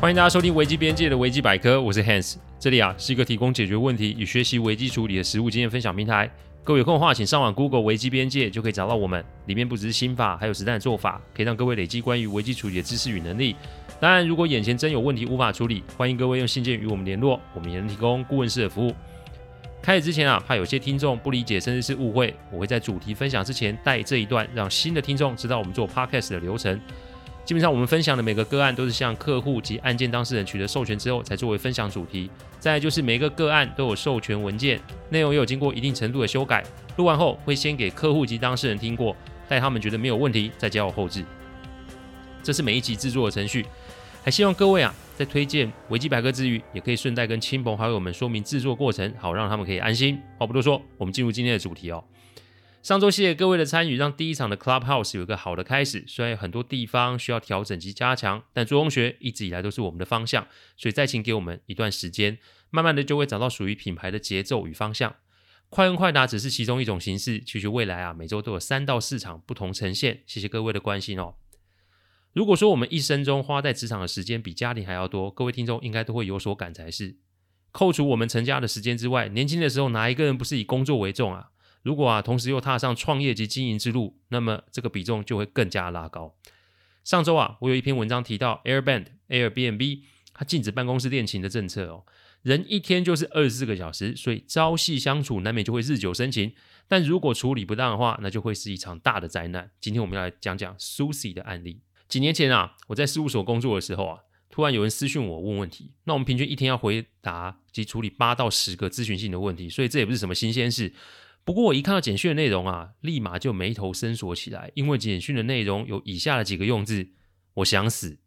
欢迎大家收听危机边界的危机百科，我是 Hans，这里啊是一个提供解决问题与学习危机处理的实务经验分享平台。各位有空的话，请上网 Google 危机边界就可以找到我们，里面不只是心法，还有实战的做法，可以让各位累积关于危机处理的知识与能力。当然，如果眼前真有问题无法处理，欢迎各位用信件与我们联络，我们也能提供顾问式的服务。开始之前啊，怕有些听众不理解甚至是误会，我会在主题分享之前带这一段，让新的听众知道我们做 Podcast 的流程。基本上，我们分享的每个个案都是向客户及案件当事人取得授权之后，才作为分享主题。再就是每个个案都有授权文件，内容也有经过一定程度的修改。录完后会先给客户及当事人听过，待他们觉得没有问题，再交我后置。这是每一集制作的程序。还希望各位啊，在推荐维基百科之余，也可以顺带跟亲朋好友们说明制作过程，好让他们可以安心。话不多说，我们进入今天的主题哦。上周谢谢各位的参与，让第一场的 Clubhouse 有一个好的开始。虽然有很多地方需要调整及加强，但做同学一直以来都是我们的方向，所以再请给我们一段时间，慢慢的就会找到属于品牌的节奏与方向。快问快答只是其中一种形式，其实未来啊，每周都有三到四场不同呈现。谢谢各位的关心哦。如果说我们一生中花在职场的时间比家庭还要多，各位听众应该都会有所感才是。扣除我们成家的时间之外，年轻的时候哪一个人不是以工作为重啊？如果啊，同时又踏上创业及经营之路，那么这个比重就会更加拉高。上周啊，我有一篇文章提到 Airbnb Airbnb 它禁止办公室恋情的政策哦，人一天就是二十四个小时，所以朝夕相处难免就会日久生情。但如果处理不当的话，那就会是一场大的灾难。今天我们要来讲讲 Susie 的案例。几年前啊，我在事务所工作的时候啊，突然有人私讯我问问题，那我们平均一天要回答及处理八到十个咨询性的问题，所以这也不是什么新鲜事。不过我一看到简讯的内容啊，立马就眉头深锁起来，因为简讯的内容有以下的几个用字：我想死、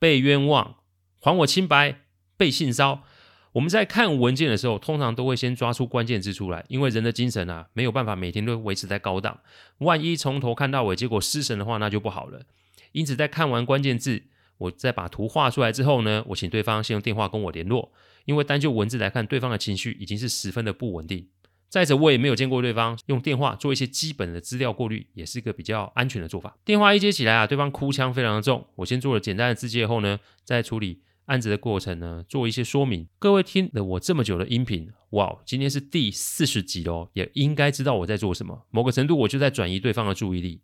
被冤枉、还我清白、被性骚。我们在看文件的时候，通常都会先抓出关键字出来，因为人的精神啊，没有办法每天都维持在高档，万一从头看到尾，结果失神的话，那就不好了。因此，在看完关键字，我再把图画出来之后呢，我请对方先用电话跟我联络，因为单就文字来看，对方的情绪已经是十分的不稳定。再者，我也没有见过对方用电话做一些基本的资料过滤，也是一个比较安全的做法。电话一接起来啊，对方哭腔非常的重。我先做了简单的自介后呢，在处理案子的过程呢，做一些说明。各位听了我这么久的音频，哇，今天是第四十集哦，也应该知道我在做什么。某个程度，我就在转移对方的注意力。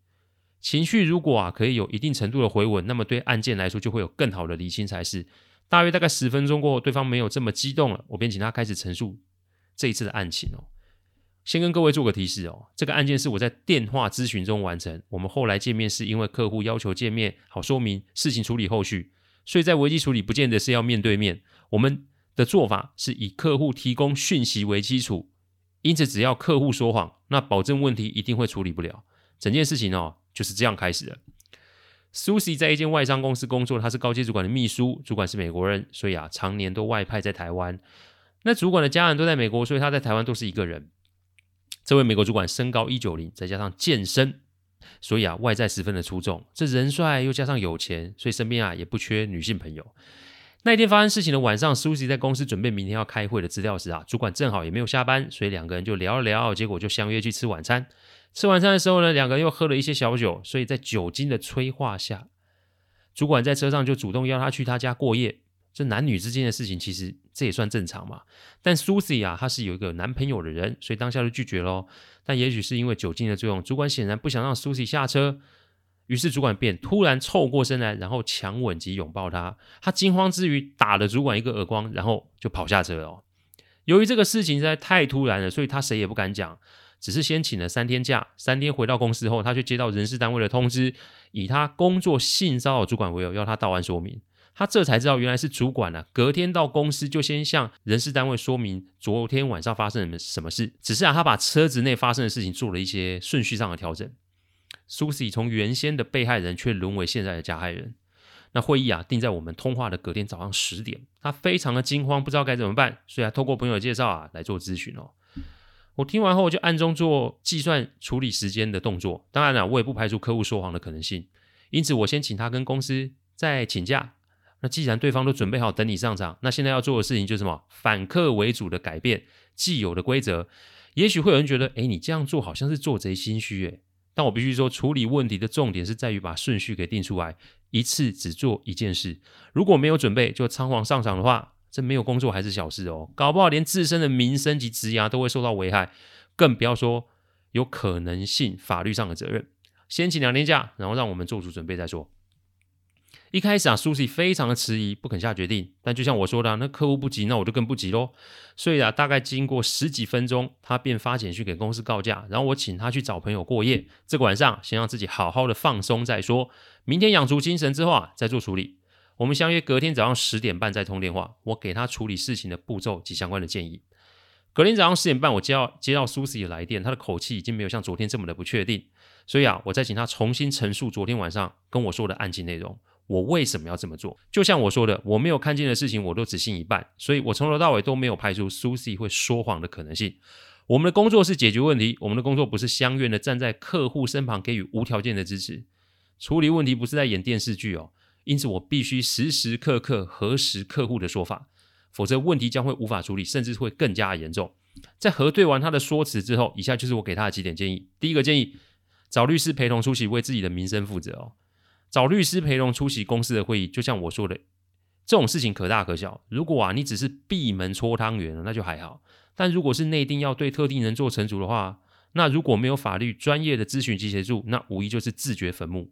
情绪如果啊可以有一定程度的回稳，那么对案件来说就会有更好的理清才是。大约大概十分钟过后，对方没有这么激动了，我便请他开始陈述这一次的案情哦。先跟各位做个提示哦，这个案件是我在电话咨询中完成。我们后来见面是因为客户要求见面，好说明事情处理后续。所以在危机处理不见得是要面对面，我们的做法是以客户提供讯息为基础。因此，只要客户说谎，那保证问题一定会处理不了。整件事情哦就是这样开始的。Susie 在一间外商公司工作，他是高阶主管的秘书，主管是美国人，所以啊常年都外派在台湾。那主管的家人都在美国，所以他在台湾都是一个人。这位美国主管身高一九零，再加上健身，所以啊外在十分的出众。这人帅又加上有钱，所以身边啊也不缺女性朋友。那一天发生事情的晚上，Susie 在公司准备明天要开会的资料时啊，主管正好也没有下班，所以两个人就聊了聊，结果就相约去吃晚餐。吃晚餐的时候呢，两个人又喝了一些小酒，所以在酒精的催化下，主管在车上就主动邀他去他家过夜。这男女之间的事情，其实这也算正常嘛。但 Susie 啊，她是有一个男朋友的人，所以当下就拒绝咯。但也许是因为酒精的作用，主管显然不想让 Susie 下车，于是主管便突然凑过身来，然后强吻及拥抱她。她惊慌之余打了主管一个耳光，然后就跑下车了。由于这个事情实在太突然了，所以他谁也不敢讲，只是先请了三天假。三天回到公司后，他却接到人事单位的通知，以他工作性骚扰主管为由，要他到案说明。他这才知道原来是主管呢、啊，隔天到公司就先向人事单位说明昨天晚上发生了什么事。只是啊，他把车子内发生的事情做了一些顺序上的调整。Susie 从原先的被害人却沦为现在的加害人。那会议啊定在我们通话的隔天早上十点。他非常的惊慌，不知道该怎么办，所以啊透过朋友介绍啊来做咨询哦。我听完后就暗中做计算处理时间的动作。当然了、我也不排除客户说谎的可能性，因此我先请他跟公司再请假。那既然对方都准备好等你上场，那现在要做的事情就是什么？反客为主的改变既有的规则。也许会有人觉得，哎，你这样做好像是做贼心虚，哎。但我必须说，处理问题的重点是在于把顺序给定出来，一次只做一件事。如果没有准备就仓皇上场的话，这没有工作还是小事哦，搞不好连自身的名声及职涯都会受到危害，更不要说有可能性法律上的责任。先请两天假，然后让我们做出准备再说。一开始啊，Susi 非常的迟疑，不肯下决定。但就像我说的，那客户不急，那我就更不急喽。所以啊，大概经过十几分钟，他便发简讯给公司告假，然后我请他去找朋友过夜。这个晚上先让自己好好的放松再说，明天养足精神之后啊，再做处理。我们相约隔天早上十点半再通电话，我给他处理事情的步骤及相关的建议。隔天早上十点半，我接到接到 Susie 的来电，他的口气已经没有像昨天这么的不确定。所以啊，我再请他重新陈述昨天晚上跟我说的案情内容。我为什么要这么做？就像我说的，我没有看见的事情，我都只信一半，所以我从头到尾都没有排除 Susie 会说谎的可能性。我们的工作是解决问题，我们的工作不是相愿的站在客户身旁给予无条件的支持。处理问题不是在演电视剧哦，因此我必须时时刻刻核实客户的说法，否则问题将会无法处理，甚至会更加严重。在核对完他的说辞之后，以下就是我给他的几点建议。第一个建议，找律师陪同出席，为自己的名声负责哦。找律师陪同出席公司的会议，就像我说的，这种事情可大可小。如果啊，你只是闭门搓汤圆，那就还好；但如果是内定要对特定人做惩处的话，那如果没有法律专业的咨询及协助，那无疑就是自掘坟墓。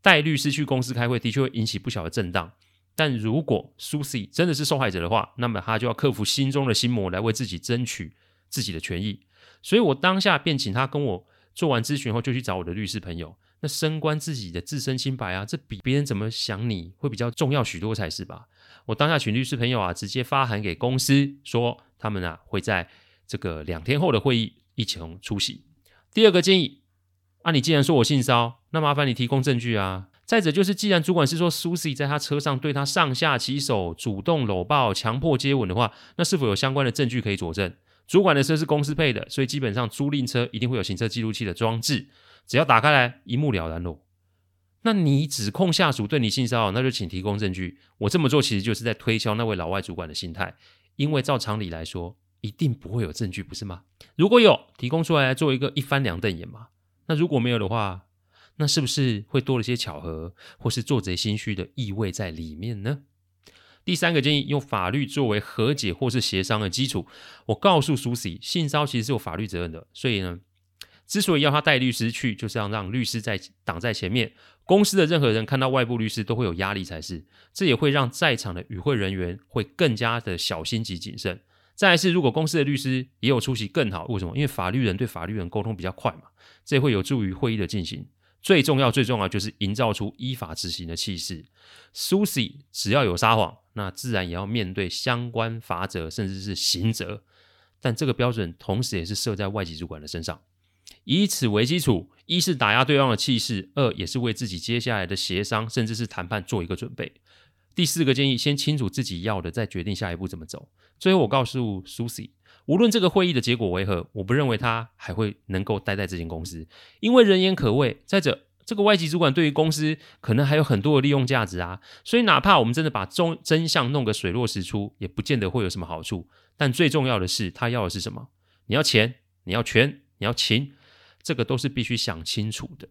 带律师去公司开会，的确会引起不小的震荡。但如果 Susie 真的是受害者的话，那么他就要克服心中的心魔，来为自己争取自己的权益。所以我当下便请他跟我做完咨询后，就去找我的律师朋友。那升官自己的自身清白啊，这比别人怎么想你会比较重要许多才是吧？我当下请律师朋友啊，直接发函给公司，说他们啊会在这个两天后的会议一起出席。第二个建议啊，你既然说我性骚，那麻烦你提供证据啊。再者就是，既然主管是说 Susie 在他车上对他上下其手、主动搂抱、强迫接吻的话，那是否有相关的证据可以佐证？主管的车是公司配的，所以基本上租赁车一定会有行车记录器的装置。只要打开来，一目了然喽。那你指控下属对你性骚扰，那就请提供证据。我这么做其实就是在推敲那位老外主管的心态，因为照常理来说，一定不会有证据，不是吗？如果有，提供出来，做一个一翻两瞪眼嘛。那如果没有的话，那是不是会多了些巧合，或是做贼心虚的意味在里面呢？第三个建议，用法律作为和解或是协商的基础。我告诉苏西性骚其实是有法律责任的，所以呢。之所以要他带律师去，就是要让律师在挡在前面。公司的任何人看到外部律师都会有压力才是，这也会让在场的与会人员会更加的小心及谨慎。再来是，如果公司的律师也有出席更好，为什么？因为法律人对法律人沟通比较快嘛，这会有助于会议的进行。最重要、最重要就是营造出依法执行的气势。Susie 只要有撒谎，那自然也要面对相关罚则，甚至是刑责。但这个标准同时也是设在外籍主管的身上。以此为基础，一是打压对方的气势，二也是为自己接下来的协商甚至是谈判做一个准备。第四个建议，先清楚自己要的，再决定下一步怎么走。最后，我告诉 Susie，无论这个会议的结果为何，我不认为他还会能够待在这间公司，因为人言可畏。再者，这个外籍主管对于公司可能还有很多的利用价值啊，所以哪怕我们真的把真真相弄个水落石出，也不见得会有什么好处。但最重要的是，他要的是什么？你要钱，你要权，你要情。这个都是必须想清楚的。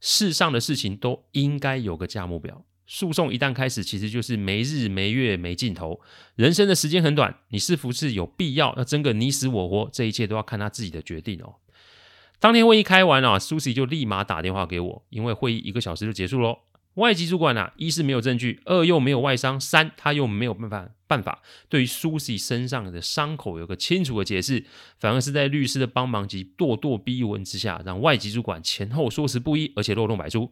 世上的事情都应该有个价目表。诉讼一旦开始，其实就是没日没月没尽头。人生的时间很短，你是不是有必要要争个你死我活？这一切都要看他自己的决定哦。当天会议开完啊，Susi 就立马打电话给我，因为会议一个小时就结束喽。外籍主管啊，一是没有证据，二又没有外伤，三他又没有办法办法对于 Susie 身上的伤口有个清楚的解释，反而是在律师的帮忙及咄咄逼问之下，让外籍主管前后说辞不一，而且漏洞百出。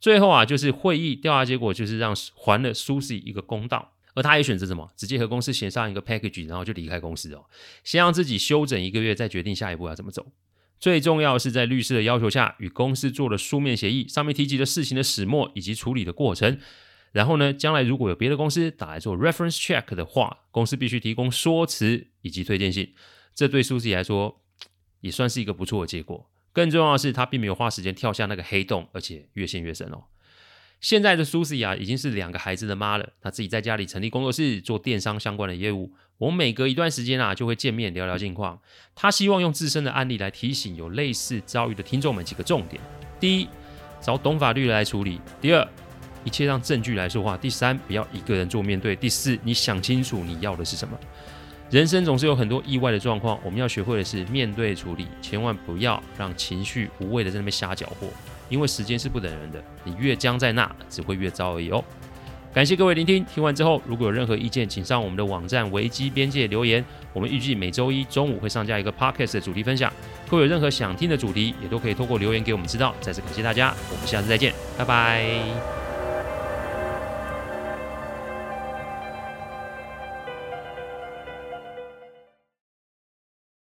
最后啊，就是会议调查结果就是让还了 Susie 一个公道，而他也选择什么，直接和公司协商一个 package，然后就离开公司哦，先让自己休整一个月，再决定下一步要怎么走。最重要是，在律师的要求下，与公司做了书面协议，上面提及的事情的始末以及处理的过程。然后呢，将来如果有别的公司打来做 reference check 的话，公司必须提供说辞以及推荐信。这对苏西来说也算是一个不错的结果。更重要的是，他并没有花时间跳下那个黑洞，而且越陷越深哦。现在的 Susie 啊，已经是两个孩子的妈了。她自己在家里成立工作室，做电商相关的业务。我们每隔一段时间啊，就会见面聊聊近况。她希望用自身的案例来提醒有类似遭遇的听众们几个重点：第一，找懂法律的来处理；第二，一切让证据来说话；第三，不要一个人做面对；第四，你想清楚你要的是什么。人生总是有很多意外的状况，我们要学会的是面对处理，千万不要让情绪无谓的在那边瞎搅和。因为时间是不等人的，你越僵在那，只会越糟而已哦。感谢各位聆听，听完之后如果有任何意见，请上我们的网站维基边界留言。我们预计每周一中午会上架一个 podcast 的主题分享。各位有任何想听的主题，也都可以透过留言给我们知道。再次感谢大家，我们下次再见，拜拜。